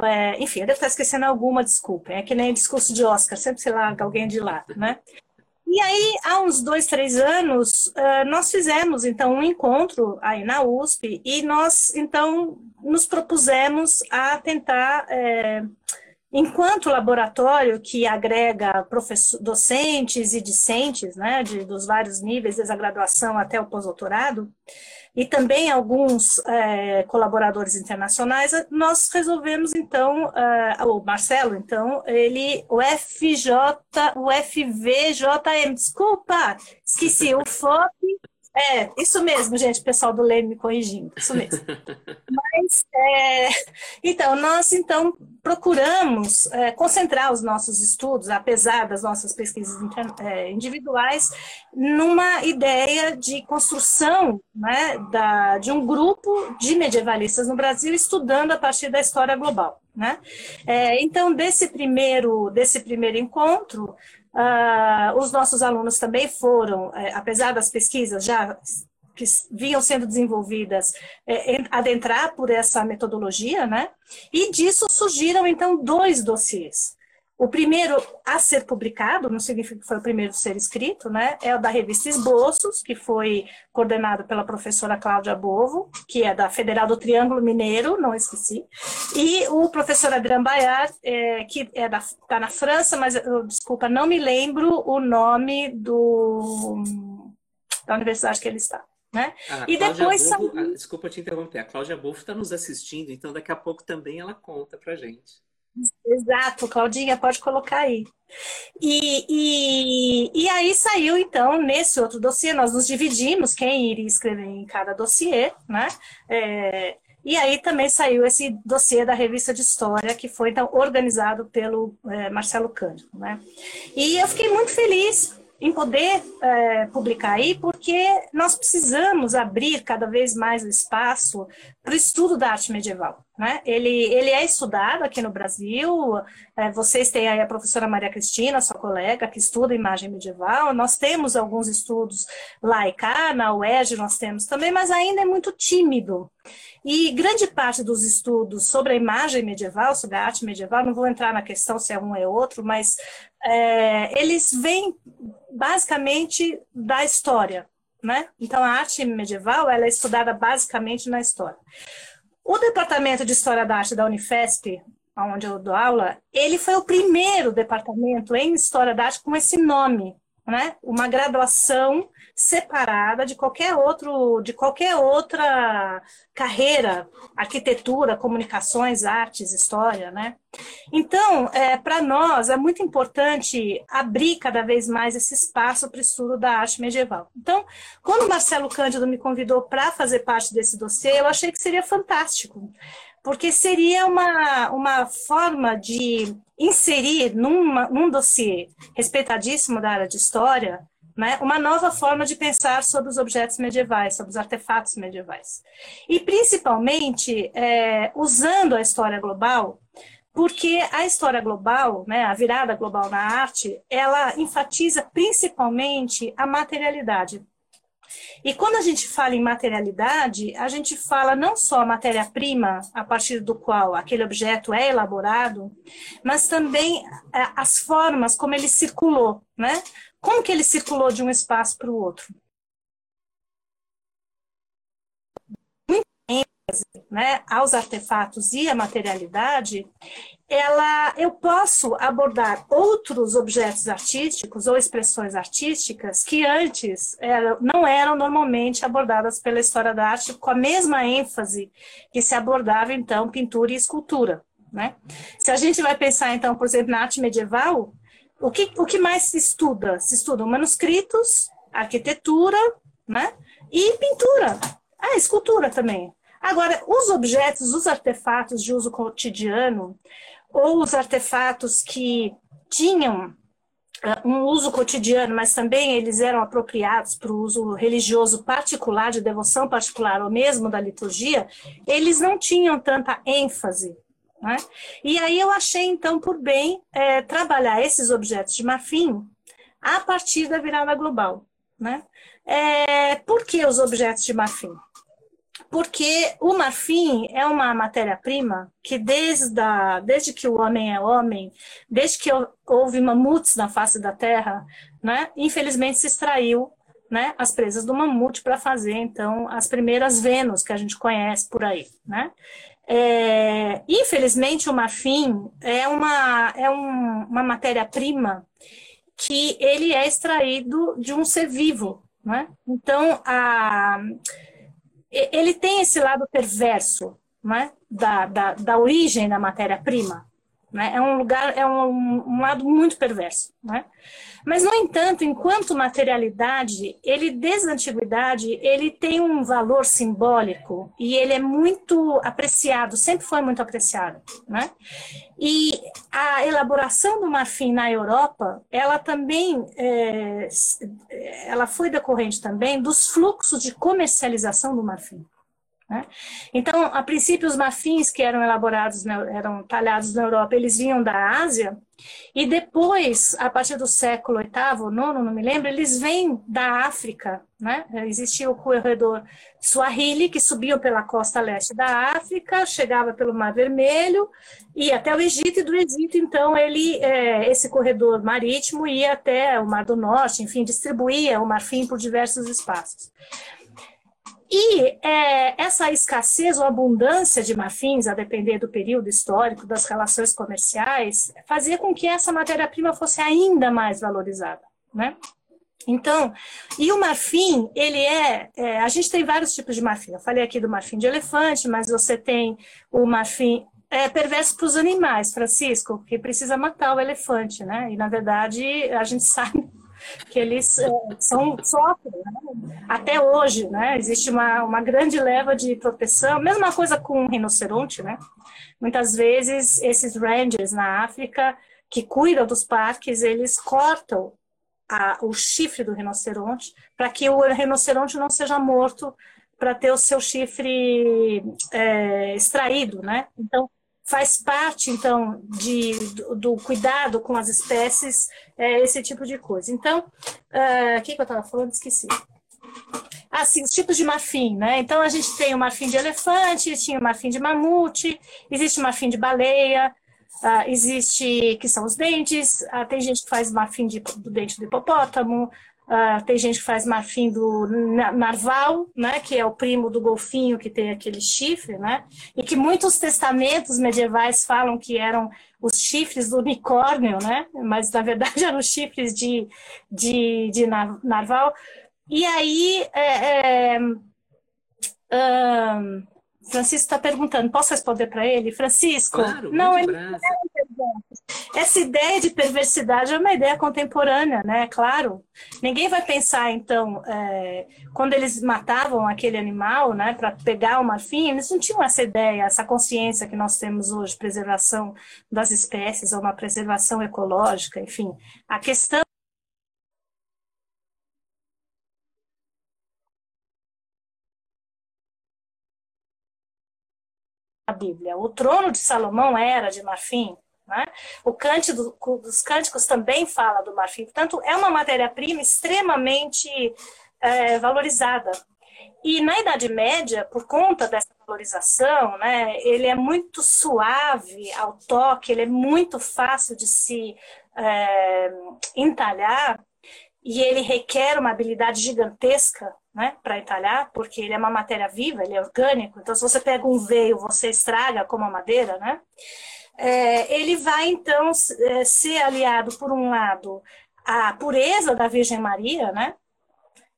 é, enfim, eu devo estar esquecendo alguma, desculpa. É que nem discurso de Oscar, sempre se larga alguém de lado, né? E aí, há uns dois, três anos, uh, nós fizemos, então, um encontro aí na USP e nós, então, nos propusemos a tentar, é, enquanto laboratório que agrega docentes e discentes, né, de, dos vários níveis, desde a graduação até o pós-doutorado, e também alguns é, colaboradores internacionais, nós resolvemos então, uh, o Marcelo, então, ele, o FJ, o FVJM, desculpa, esqueci, o FOP é, isso mesmo, gente, o pessoal do Leme me corrigindo, isso mesmo. Mas, é, então, nós então procuramos é, concentrar os nossos estudos, apesar das nossas pesquisas é, individuais, numa ideia de construção né, da, de um grupo de medievalistas no Brasil estudando a partir da história global. Né? É, então, desse primeiro, desse primeiro encontro, Uh, os nossos alunos também foram, é, apesar das pesquisas já que vinham sendo desenvolvidas, é, adentrar por essa metodologia, né? E disso surgiram, então, dois dossiês. O primeiro a ser publicado, não significa que foi o primeiro a ser escrito, né? É o da revista Esboços, que foi coordenado pela professora Cláudia Bovo, que é da Federal do Triângulo Mineiro, não esqueci, e o professor Adrian Bayard, é, que é da, tá na França, mas eu, desculpa, não me lembro o nome do, da universidade que ele está. Né? Ah, e depois saiu... Desculpa te interromper, a Cláudia Bofo está nos assistindo, então daqui a pouco também ela conta para gente. Exato, Claudinha, pode colocar aí. E, e, e aí saiu, então, nesse outro dossiê, nós nos dividimos quem iria escrever em cada dossiê, né? É, e aí também saiu esse dossiê da revista de história, que foi então organizado pelo é, Marcelo Cândido, né? E eu fiquei muito feliz em poder é, publicar aí, porque nós precisamos abrir cada vez mais o espaço para o estudo da arte medieval. Né? Ele, ele é estudado aqui no Brasil, é, vocês têm aí a professora Maria Cristina, sua colega, que estuda imagem medieval, nós temos alguns estudos lá e cá, na UERJ nós temos também, mas ainda é muito tímido. E grande parte dos estudos sobre a imagem medieval, sobre a arte medieval, não vou entrar na questão se é um ou é outro, mas é, eles vêm basicamente da história, né? Então a arte medieval ela é estudada basicamente na história. O departamento de história da arte da Unifesp, onde eu dou aula, ele foi o primeiro departamento em história da arte com esse nome, né? Uma graduação separada de qualquer outro, de qualquer outra carreira, arquitetura, comunicações, artes, história, né? Então, é, para nós é muito importante abrir cada vez mais esse espaço para o estudo da arte medieval. Então, quando o Marcelo Cândido me convidou para fazer parte desse dossiê, eu achei que seria fantástico, porque seria uma, uma forma de inserir numa, num dossiê respeitadíssimo da área de história né, uma nova forma de pensar sobre os objetos medievais, sobre os artefatos medievais. E, principalmente, é, usando a história global, porque a história global, né, a virada global na arte, ela enfatiza principalmente a materialidade. E quando a gente fala em materialidade, a gente fala não só a matéria-prima a partir do qual aquele objeto é elaborado, mas também é, as formas como ele circulou, né? Como que ele circulou de um espaço para o outro? Né, aos artefatos e à materialidade, ela, eu posso abordar outros objetos artísticos ou expressões artísticas que antes eram, não eram normalmente abordadas pela história da arte com a mesma ênfase que se abordava, então, pintura e escultura. Né? Se a gente vai pensar, então, por exemplo, na arte medieval, o que, o que mais se estuda? Se estudam manuscritos, arquitetura, né? E pintura. Ah, escultura também. Agora, os objetos, os artefatos de uso cotidiano, ou os artefatos que tinham uh, um uso cotidiano, mas também eles eram apropriados para o uso religioso particular, de devoção particular, ou mesmo da liturgia, eles não tinham tanta ênfase né? E aí eu achei, então, por bem é, trabalhar esses objetos de marfim a partir da virada global. Né? É, por que os objetos de marfim? Porque o marfim é uma matéria-prima que, desde, a, desde que o homem é homem, desde que houve mamutes na face da Terra, né, infelizmente se extraiu né, as presas do mamute para fazer, então, as primeiras Vênus que a gente conhece por aí. Né? É, infelizmente, o marfim é uma, é um, uma matéria-prima que ele é extraído de um ser vivo. Né? Então, a, ele tem esse lado perverso né? da, da, da origem da matéria-prima. Né? É um lugar, é um, um lado muito perverso. Né? Mas, no entanto, enquanto materialidade, ele, desde a antiguidade, ele tem um valor simbólico e ele é muito apreciado, sempre foi muito apreciado. Né? E a elaboração do marfim na Europa, ela também é, ela foi decorrente também dos fluxos de comercialização do marfim. Né? Então, a princípio, os marfins que eram elaborados, eram talhados na Europa, eles vinham da Ásia, e depois, a partir do século VIII, IX, não me lembro, eles vêm da África. Né? Existia o corredor Swahili, que subia pela costa leste da África, chegava pelo Mar Vermelho, ia até o Egito, e do Egito, então, ele, é, esse corredor marítimo ia até o Mar do Norte, enfim, distribuía o marfim por diversos espaços. E é, essa escassez ou abundância de marfins, a depender do período histórico, das relações comerciais, fazia com que essa matéria-prima fosse ainda mais valorizada, né? Então, e o marfim, ele é, é, A gente tem vários tipos de marfim. Eu falei aqui do marfim de elefante, mas você tem o marfim é, perverso para os animais, Francisco, que precisa matar o elefante, né? E, na verdade, a gente sabe que eles é, são sofrem, né? até hoje, né? Existe uma, uma grande leva de proteção, mesma coisa com o rinoceronte, né? Muitas vezes esses rangers na África que cuidam dos parques, eles cortam a, o chifre do rinoceronte, para que o rinoceronte não seja morto para ter o seu chifre é, extraído, né? Então, faz parte, então, de, do, do cuidado com as espécies, é, esse tipo de coisa. Então, é, o que, que eu estava falando? Esqueci. Ah, sim, os tipos de marfim, né? Então, a gente tem o marfim de elefante, tinha o marfim de mamute, existe o marfim de baleia, uh, existe, que são os dentes, uh, tem gente que faz marfim de, do dente do hipopótamo, uh, tem gente que faz marfim do narval, né? Que é o primo do golfinho que tem aquele chifre, né? E que muitos testamentos medievais falam que eram os chifres do unicórnio, né? Mas, na verdade, eram os chifres de, de, de narval. E aí, é, é, um, Francisco está perguntando, posso responder para ele? Francisco, claro, não, ele essa ideia de perversidade é uma ideia contemporânea, né? Claro. Ninguém vai pensar, então, é, quando eles matavam aquele animal, né, para pegar o marfim, eles não tinham essa ideia, essa consciência que nós temos hoje, preservação das espécies, ou uma preservação ecológica, enfim. A questão Bíblia. O trono de Salomão era de marfim, né? O cântico dos cânticos também fala do marfim. Portanto, é uma matéria-prima extremamente é, valorizada. E na Idade Média, por conta dessa valorização, né, ele é muito suave ao toque, ele é muito fácil de se é, entalhar e ele requer uma habilidade gigantesca né, para entalhar, porque ele é uma matéria viva, ele é orgânico. Então, se você pega um veio, você estraga como a madeira, né? É, ele vai então é, ser aliado, por um lado, à pureza da Virgem Maria, né?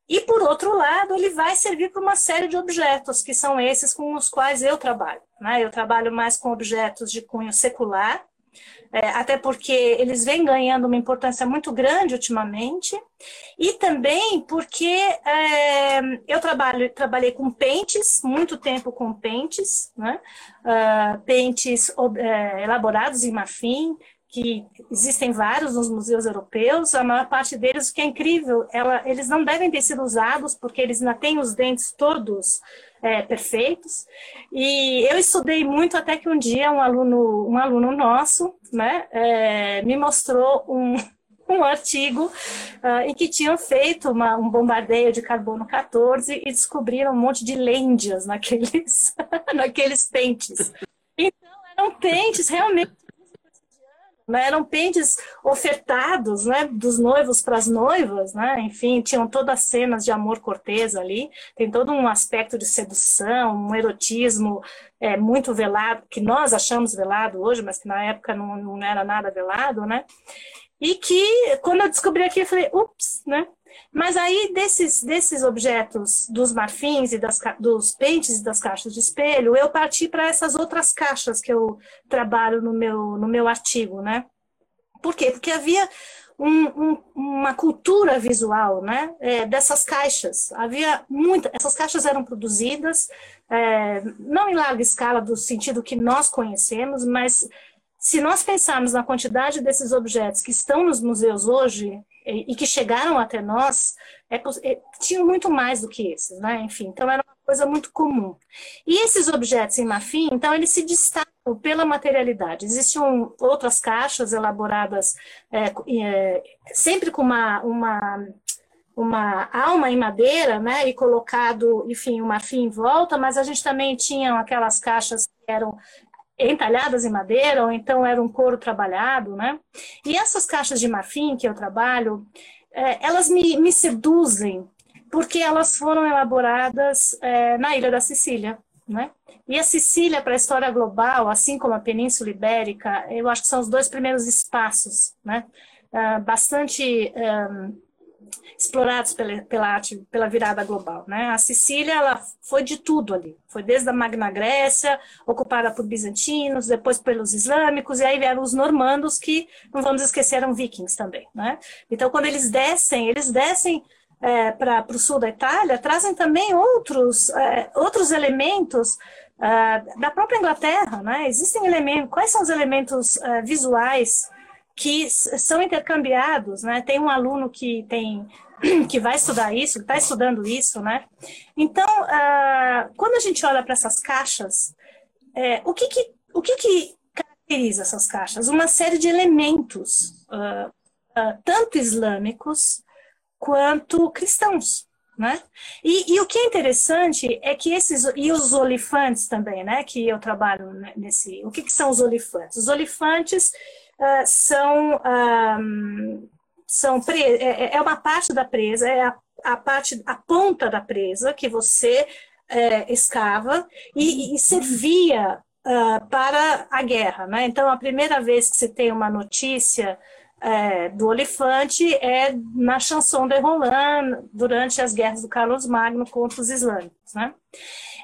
E por outro lado, ele vai servir para uma série de objetos, que são esses com os quais eu trabalho. Né? Eu trabalho mais com objetos de cunho secular, é, até porque eles vêm ganhando uma importância muito grande ultimamente, e também porque é, eu trabalho, trabalhei com pentes, muito tempo com pentes, né? Uh, pentes é, elaborados em marfim, que existem vários nos museus europeus, a maior parte deles, o que é incrível, ela, eles não devem ter sido usados porque eles ainda têm os dentes todos é, perfeitos. E eu estudei muito até que um dia um aluno, um aluno nosso, né, é, me mostrou um, um artigo uh, em que tinham feito uma, um bombardeio de carbono 14 e descobriram um monte de lêndias naqueles, naqueles pentes. Então, eram pentes realmente né? eram pentes ofertados né, dos noivos para as noivas, né? enfim, tinham todas as cenas de amor cortês ali, tem todo um aspecto de sedução, um erotismo é, muito velado, que nós achamos velado hoje, mas que na época não, não era nada velado, né? E que, quando eu descobri aqui, eu falei, ups, né? Mas aí, desses, desses objetos, dos marfins e das, dos pentes e das caixas de espelho, eu parti para essas outras caixas que eu trabalho no meu, no meu artigo, né? Por quê? Porque havia um, um, uma cultura visual, né? É, dessas caixas. Havia muita... Essas caixas eram produzidas, é, não em larga escala, do sentido que nós conhecemos, mas se nós pensarmos na quantidade desses objetos que estão nos museus hoje, e, que chegaram até nós é, é, tinham muito mais do que esses, né? Enfim, então era uma coisa muito comum. E esses objetos em marfim, então, eles se destacam pela materialidade. Existiam outras caixas elaboradas é, é, sempre com uma, uma uma alma em madeira, né, e colocado, enfim, o marfim em volta, mas a gente também tinha aquelas caixas que eram entalhadas em madeira, ou então era um couro trabalhado, né? E essas caixas de marfim que eu trabalho, é, elas me, me, seduzem, porque elas foram elaboradas é, na ilha da Sicília, né? E a Sicília, para a história global, assim como a Península Ibérica, eu acho que são os dois primeiros espaços, né? Uh, bastante explorados pela, pela arte, pela virada global. Né? A Sicília ela foi de tudo ali, foi desde a Magna Grécia, ocupada por bizantinos, depois pelos islâmicos, e aí vieram os normandos, que, não vamos esquecer, eram vikings também. Né? Então, quando eles descem, eles descem é, para o sul da Itália, trazem também outros, é, outros elementos é, da própria Inglaterra. Né? Existem elementos, quais são os elementos é, visuais que são intercambiados, né? Tem um aluno que tem que vai estudar isso, está estudando isso, né? Então, uh, quando a gente olha para essas caixas, é, o que que, o que que caracteriza essas caixas? Uma série de elementos, uh, uh, tanto islâmicos quanto cristãos, né? E, e, o que é interessante é que esses e os olifantes também, né? Que eu trabalho nesse. O que, que são os olifantes? Os olifantes uh, são um, são é, é, é uma parte da presa, é a, a parte, a ponta da presa que você é, escava e, e servia uh, para a guerra. Né? Então, a primeira vez que se tem uma notícia é, do Olifante é na Chanson de Roland, durante as guerras do Carlos Magno contra os islâmicos. Né?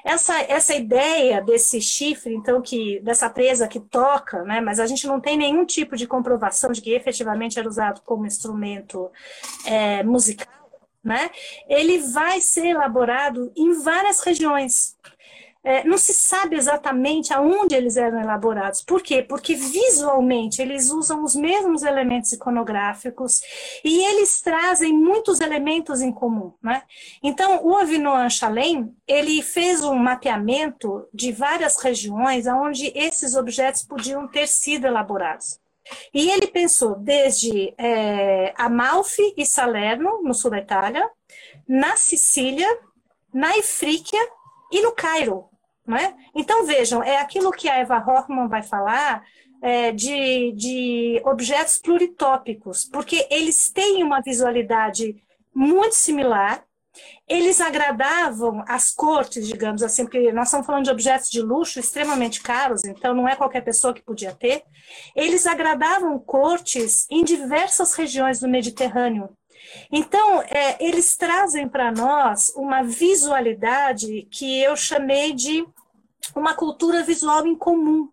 Essa, essa ideia desse chifre, então, que dessa presa que toca, né, mas a gente não tem nenhum tipo de comprovação de que efetivamente era usado como instrumento é, musical, né, ele vai ser elaborado em várias regiões. É, não se sabe exatamente aonde eles eram elaborados. Por quê? Porque visualmente eles usam os mesmos elementos iconográficos e eles trazem muitos elementos em comum. Né? Então, o Avinoam Chalem, ele fez um mapeamento de várias regiões onde esses objetos podiam ter sido elaborados. E ele pensou desde é, Amalfi e Salerno, no sul da Itália, na Sicília, na Ifríquia e no Cairo. Né? Então, vejam, é aquilo que a Eva Hoffman vai falar é, de, de objetos pluritópicos, porque eles têm uma visualidade muito similar, eles agradavam as cortes, digamos assim, porque nós estamos falando de objetos de luxo extremamente caros, então não é qualquer pessoa que podia ter. Eles agradavam cortes em diversas regiões do Mediterrâneo. Então, é, eles trazem para nós uma visualidade que eu chamei de uma cultura visual em comum,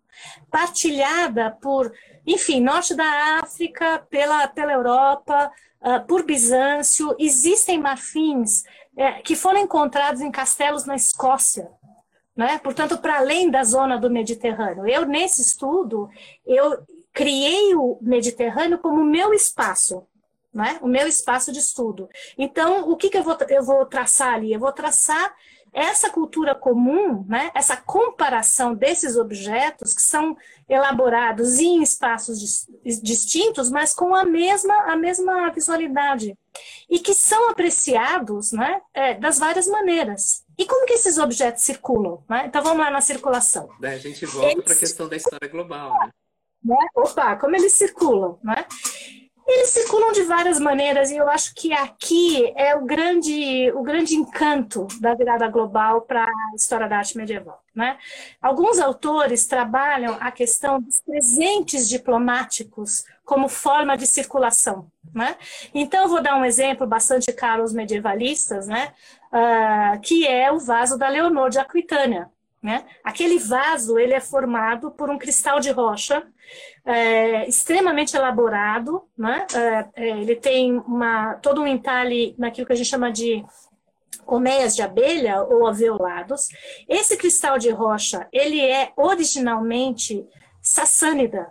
partilhada por, enfim, norte da África, pela, pela Europa, uh, por Bizâncio. Existem marfins é, que foram encontrados em castelos na Escócia, né? portanto, para além da zona do Mediterrâneo. Eu, nesse estudo, eu criei o Mediterrâneo como meu espaço, né? o meu espaço de estudo. Então, o que, que eu, vou, eu vou traçar ali? Eu vou traçar essa cultura comum, né, essa comparação desses objetos que são elaborados em espaços distintos, mas com a mesma, a mesma visualidade, e que são apreciados né, é, das várias maneiras. E como que esses objetos circulam? Né? Então vamos lá na circulação. a gente volta para a questão da história global. Né? Né? Opa, como eles circulam? Né? Eles circulam de várias maneiras e eu acho que aqui é o grande, o grande encanto da virada global para a história da arte medieval. Né? Alguns autores trabalham a questão dos presentes diplomáticos como forma de circulação. Né? Então, vou dar um exemplo bastante caro aos medievalistas, né? Uh, que é o vaso da Leonor de Aquitânia. Né? Aquele vaso ele é formado por um cristal de rocha é, extremamente elaborado, né? É, é, ele tem uma, todo um entalhe naquilo que a gente chama de colmeias de abelha ou alveolados. Esse cristal de rocha ele é originalmente sassânida,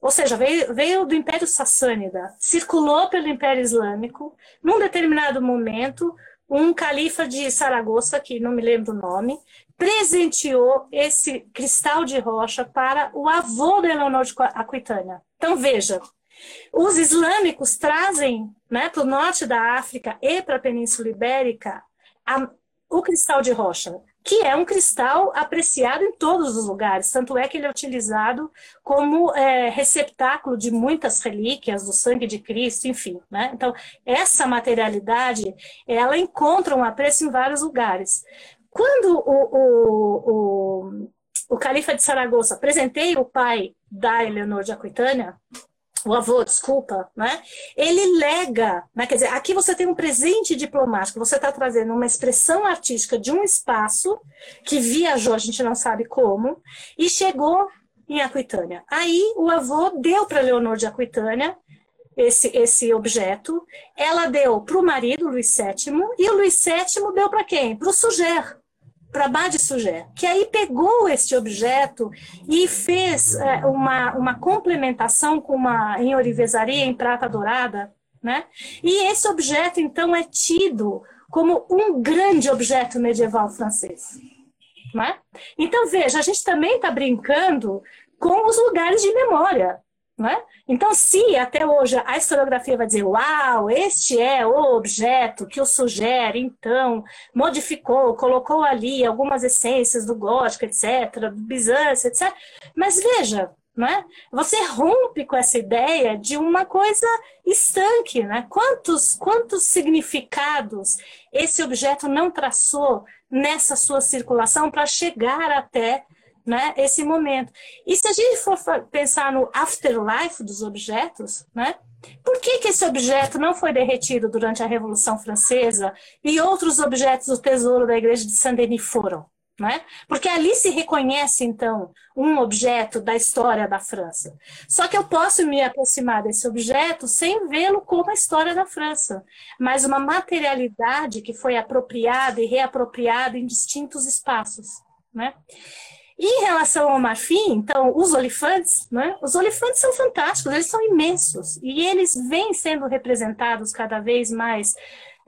ou seja, veio, veio, do Império Sassânida, circulou pelo Império Islâmico, num determinado momento, um califa de Saragoça, que não me lembro o nome, presenteou esse cristal de rocha para o avô de Eleonor de Aquitânia. Então, veja, os islâmicos trazem né, para o norte da África e para a Península Ibérica a, o cristal de rocha, que é um cristal apreciado em todos os lugares, tanto é que ele é utilizado como é, receptáculo de muitas relíquias do sangue de Cristo, enfim. Né? Então, essa materialidade, ela encontra um apreço em vários lugares. Quando o, o, o, o califa de Saragoça apresentei o pai da Eleanor de Aquitânia, o avô, desculpa, né? Ele lega, né? quer dizer, aqui você tem um presente diplomático, você está trazendo uma expressão artística de um espaço que viajou, a gente não sabe como, e chegou em Aquitânia. Aí o avô deu para Leonor de Aquitânia esse, esse objeto, ela deu para o marido, Luís VII, e o Luís VII deu para quem? Para o Suger, para Bade Suger, que aí pegou este objeto e fez é, uma, uma complementação com uma em orivesaria em prata dourada, né? E esse objeto então é tido como um grande objeto medieval francês. Né? Então veja, a gente também está brincando com os lugares de memória. Né? Então, se até hoje a historiografia vai dizer, uau, este é o objeto que o sugere, então, modificou, colocou ali algumas essências do gótico, etc., do Bizâncio, etc. Mas veja, né? Você rompe com essa ideia de uma coisa estanque, né? Quantos, quantos significados esse objeto não traçou nessa sua circulação para chegar até né, esse momento. E se a gente for pensar no afterlife dos objetos, né, por que, que esse objeto não foi derretido durante a Revolução Francesa e outros objetos do tesouro da igreja de Saint-Denis foram? Né? Porque ali se reconhece, então, um objeto da história da França. Só que eu posso me aproximar desse objeto sem vê-lo como a história da França, mas uma materialidade que foi apropriada e reapropriada em distintos espaços. Né? Em relação ao marfim, então, os olifantes, né? Os olifantes são fantásticos, eles são imensos e eles vêm sendo representados cada vez mais.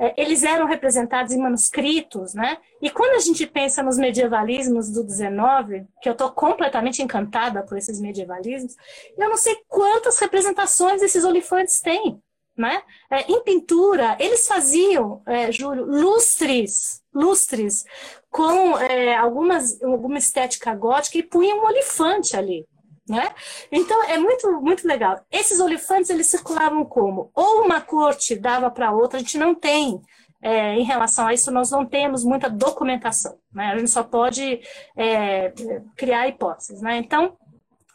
É, eles eram representados em manuscritos, né? E quando a gente pensa nos medievalismos do 19, que eu estou completamente encantada por esses medievalismos, eu não sei quantas representações esses olifantes têm, né? É, em pintura, eles faziam, é, Júlio, lustres, lustres, com é, algumas, alguma estética gótica e punham um olifante ali. Né? Então é muito muito legal. Esses olifantes eles circulavam como ou uma corte dava para outra. A gente não tem é, em relação a isso nós não temos muita documentação. Né? A gente só pode é, criar hipóteses. Né? Então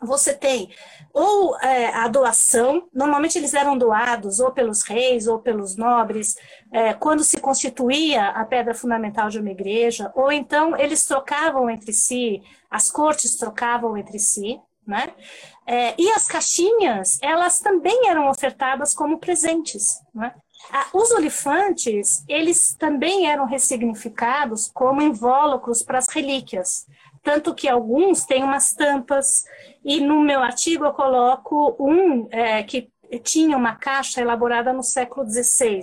você tem ou é, a doação, normalmente eles eram doados ou pelos reis ou pelos nobres, é, quando se constituía a pedra fundamental de uma igreja, ou então eles trocavam entre si, as cortes trocavam entre si, né? É, e as caixinhas, elas também eram ofertadas como presentes, né? Os olifantes, eles também eram ressignificados como invólucros para as relíquias tanto que alguns têm umas tampas, e no meu artigo eu coloco um é, que tinha uma caixa elaborada no século XVI.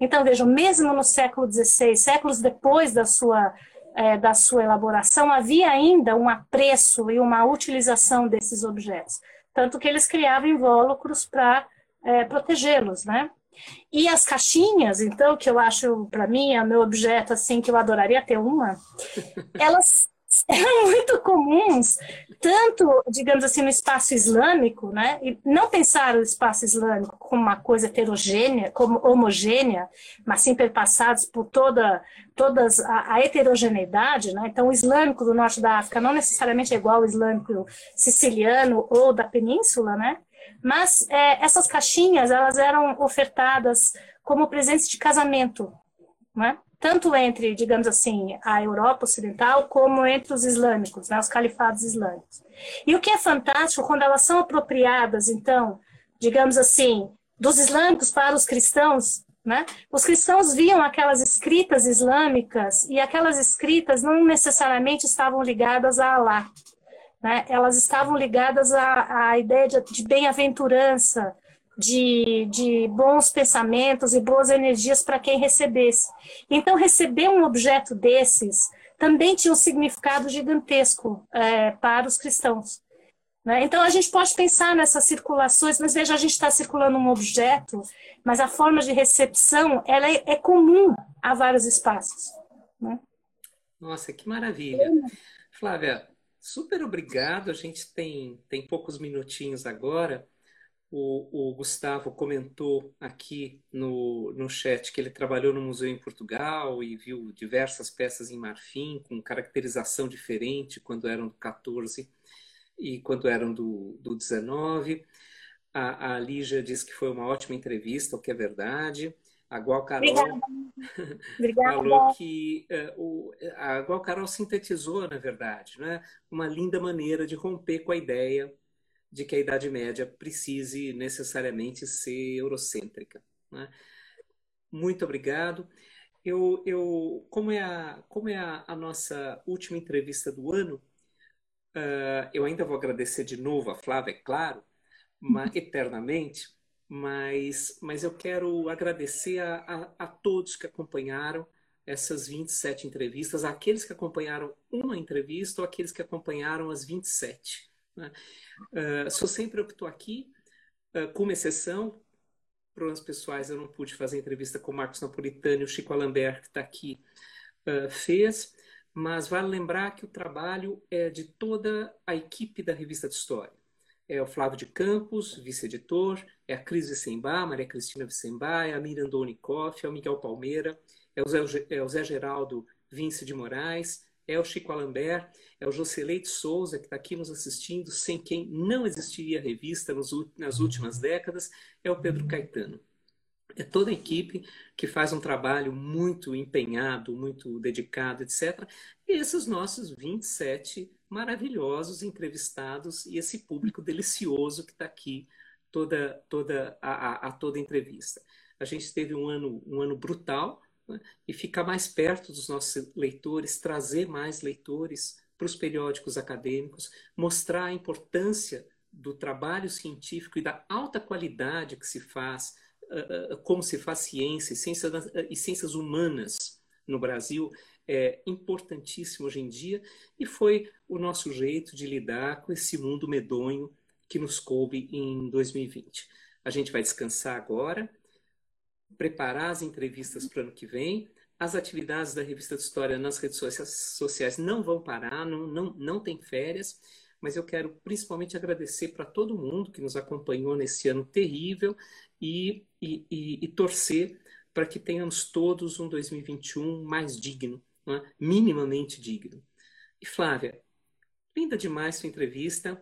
Então, vejam, mesmo no século XVI, séculos depois da sua, é, da sua elaboração, havia ainda um apreço e uma utilização desses objetos. Tanto que eles criavam invólucros para é, protegê-los, né? E as caixinhas, então, que eu acho, para mim, é o meu objeto, assim, que eu adoraria ter uma, elas eram muito comuns, tanto, digamos assim, no espaço islâmico, né? E não pensar o espaço islâmico como uma coisa heterogênea, como homogênea, mas sim perpassados por toda todas a, a, heterogeneidade, né? Então, o islâmico do norte da África não necessariamente é igual ao islâmico siciliano ou da península, né? Mas é, essas caixinhas elas eram ofertadas como presentes de casamento, né? Tanto entre, digamos assim, a Europa Ocidental, como entre os islâmicos, né, os califados islâmicos. E o que é fantástico, quando elas são apropriadas, então, digamos assim, dos islâmicos para os cristãos, né, os cristãos viam aquelas escritas islâmicas e aquelas escritas não necessariamente estavam ligadas a Alá. Né, elas estavam ligadas à, à ideia de, de bem-aventurança, de, de bons pensamentos e boas energias para quem recebesse. Então, receber um objeto desses também tinha um significado gigantesco é, para os cristãos. Né? Então, a gente pode pensar nessas circulações, mas veja, a gente está circulando um objeto, mas a forma de recepção ela é, é comum a vários espaços. Né? Nossa, que maravilha. Flávia, super obrigado. A gente tem, tem poucos minutinhos agora. O, o, Gustavo comentou aqui no, no chat que ele trabalhou no museu em Portugal e viu diversas peças em marfim com caracterização diferente quando eram do 14 e quando eram do, do 19. A, a Lígia disse que foi uma ótima entrevista, o que é verdade. A Gual Carol falou que uh, o, a Gual Carol sintetizou, na verdade, né, uma linda maneira de romper com a ideia de que a Idade Média precise necessariamente ser eurocêntrica. Né? Muito obrigado. eu, eu, como é, a, como é a, a nossa última entrevista do ano, uh, eu ainda vou agradecer de novo a Flávia, é claro, mas, eternamente, mas, mas eu quero agradecer a, a, a todos que acompanharam essas 27 entrevistas, aqueles que acompanharam uma entrevista ou aqueles que acompanharam as 27. Né? Uh, sou sempre eu que estou aqui, uh, com uma exceção, problemas pessoais eu não pude fazer entrevista com o Marcos Napolitano e o Chico Alambert, que está aqui, uh, fez, mas vale lembrar que o trabalho é de toda a equipe da Revista de História. É o Flávio de Campos, vice-editor, é a Cris Vicembá, Maria Cristina Vicembá, é a Mirandoni Koff, é o Miguel Palmeira, é o Zé, é o Zé Geraldo Vince de Moraes, é o Chico Alambert, é o Joceleite Souza, que está aqui nos assistindo, sem quem não existiria revista nos, nas últimas décadas, é o Pedro Caetano. É toda a equipe que faz um trabalho muito empenhado, muito dedicado, etc. E esses nossos 27 maravilhosos entrevistados e esse público delicioso que está aqui toda, toda a, a, a toda entrevista. A gente teve um ano, um ano brutal, e ficar mais perto dos nossos leitores, trazer mais leitores para os periódicos acadêmicos, mostrar a importância do trabalho científico e da alta qualidade que se faz, como se faz ciência e ciências, e ciências humanas no Brasil, é importantíssimo hoje em dia e foi o nosso jeito de lidar com esse mundo medonho que nos coube em 2020. A gente vai descansar agora preparar as entrevistas para o ano que vem. As atividades da Revista de História nas redes sociais não vão parar, não, não, não tem férias, mas eu quero principalmente agradecer para todo mundo que nos acompanhou nesse ano terrível e, e, e, e torcer para que tenhamos todos um 2021 mais digno, é? minimamente digno. E Flávia, linda demais sua entrevista,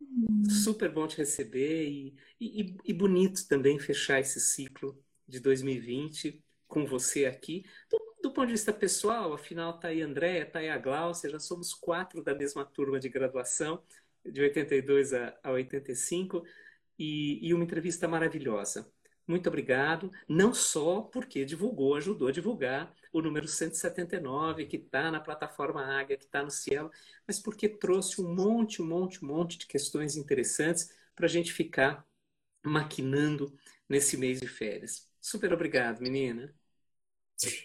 hum. super bom te receber e, e, e bonito também fechar esse ciclo de 2020 com você aqui. Do, do ponto de vista pessoal, afinal, está aí a Andréia, está aí a Glaucia, já somos quatro da mesma turma de graduação, de 82 a, a 85, e, e uma entrevista maravilhosa. Muito obrigado, não só porque divulgou, ajudou a divulgar o número 179, que está na plataforma Águia, que está no Cielo, mas porque trouxe um monte, um monte, um monte de questões interessantes para a gente ficar maquinando nesse mês de férias. Super obrigado, menina.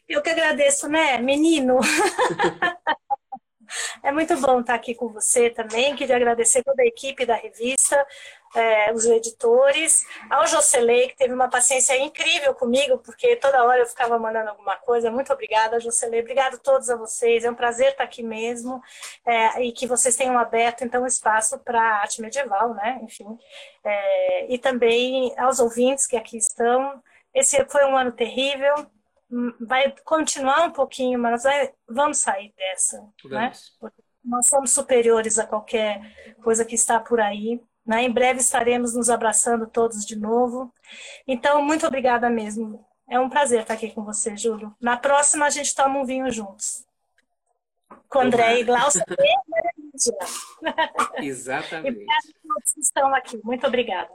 Eu que agradeço, né, menino? é muito bom estar aqui com você também. Queria agradecer toda a equipe da revista, é, os editores, ao Jocelei, que teve uma paciência incrível comigo, porque toda hora eu ficava mandando alguma coisa. Muito obrigada, Jocelei. Obrigado a todos a vocês. É um prazer estar aqui mesmo é, e que vocês tenham aberto, então, espaço para arte medieval, né? Enfim. É, e também aos ouvintes que aqui estão. Esse foi um ano terrível, hum, vai continuar um pouquinho, mas vamos sair dessa, né? nós somos superiores a qualquer coisa que está por aí. Né? Em breve estaremos nos abraçando todos de novo. Então, muito obrigada mesmo. É um prazer estar aqui com você, Júlio. Na próxima, a gente toma um vinho juntos. Com André e Glaucia Exatamente. E a todos que estão aqui. Muito obrigada.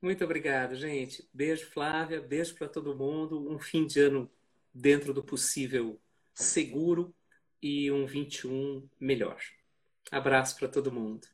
Muito obrigado, gente. Beijo, Flávia. Beijo para todo mundo. Um fim de ano dentro do possível seguro e um 21 melhor. Abraço para todo mundo.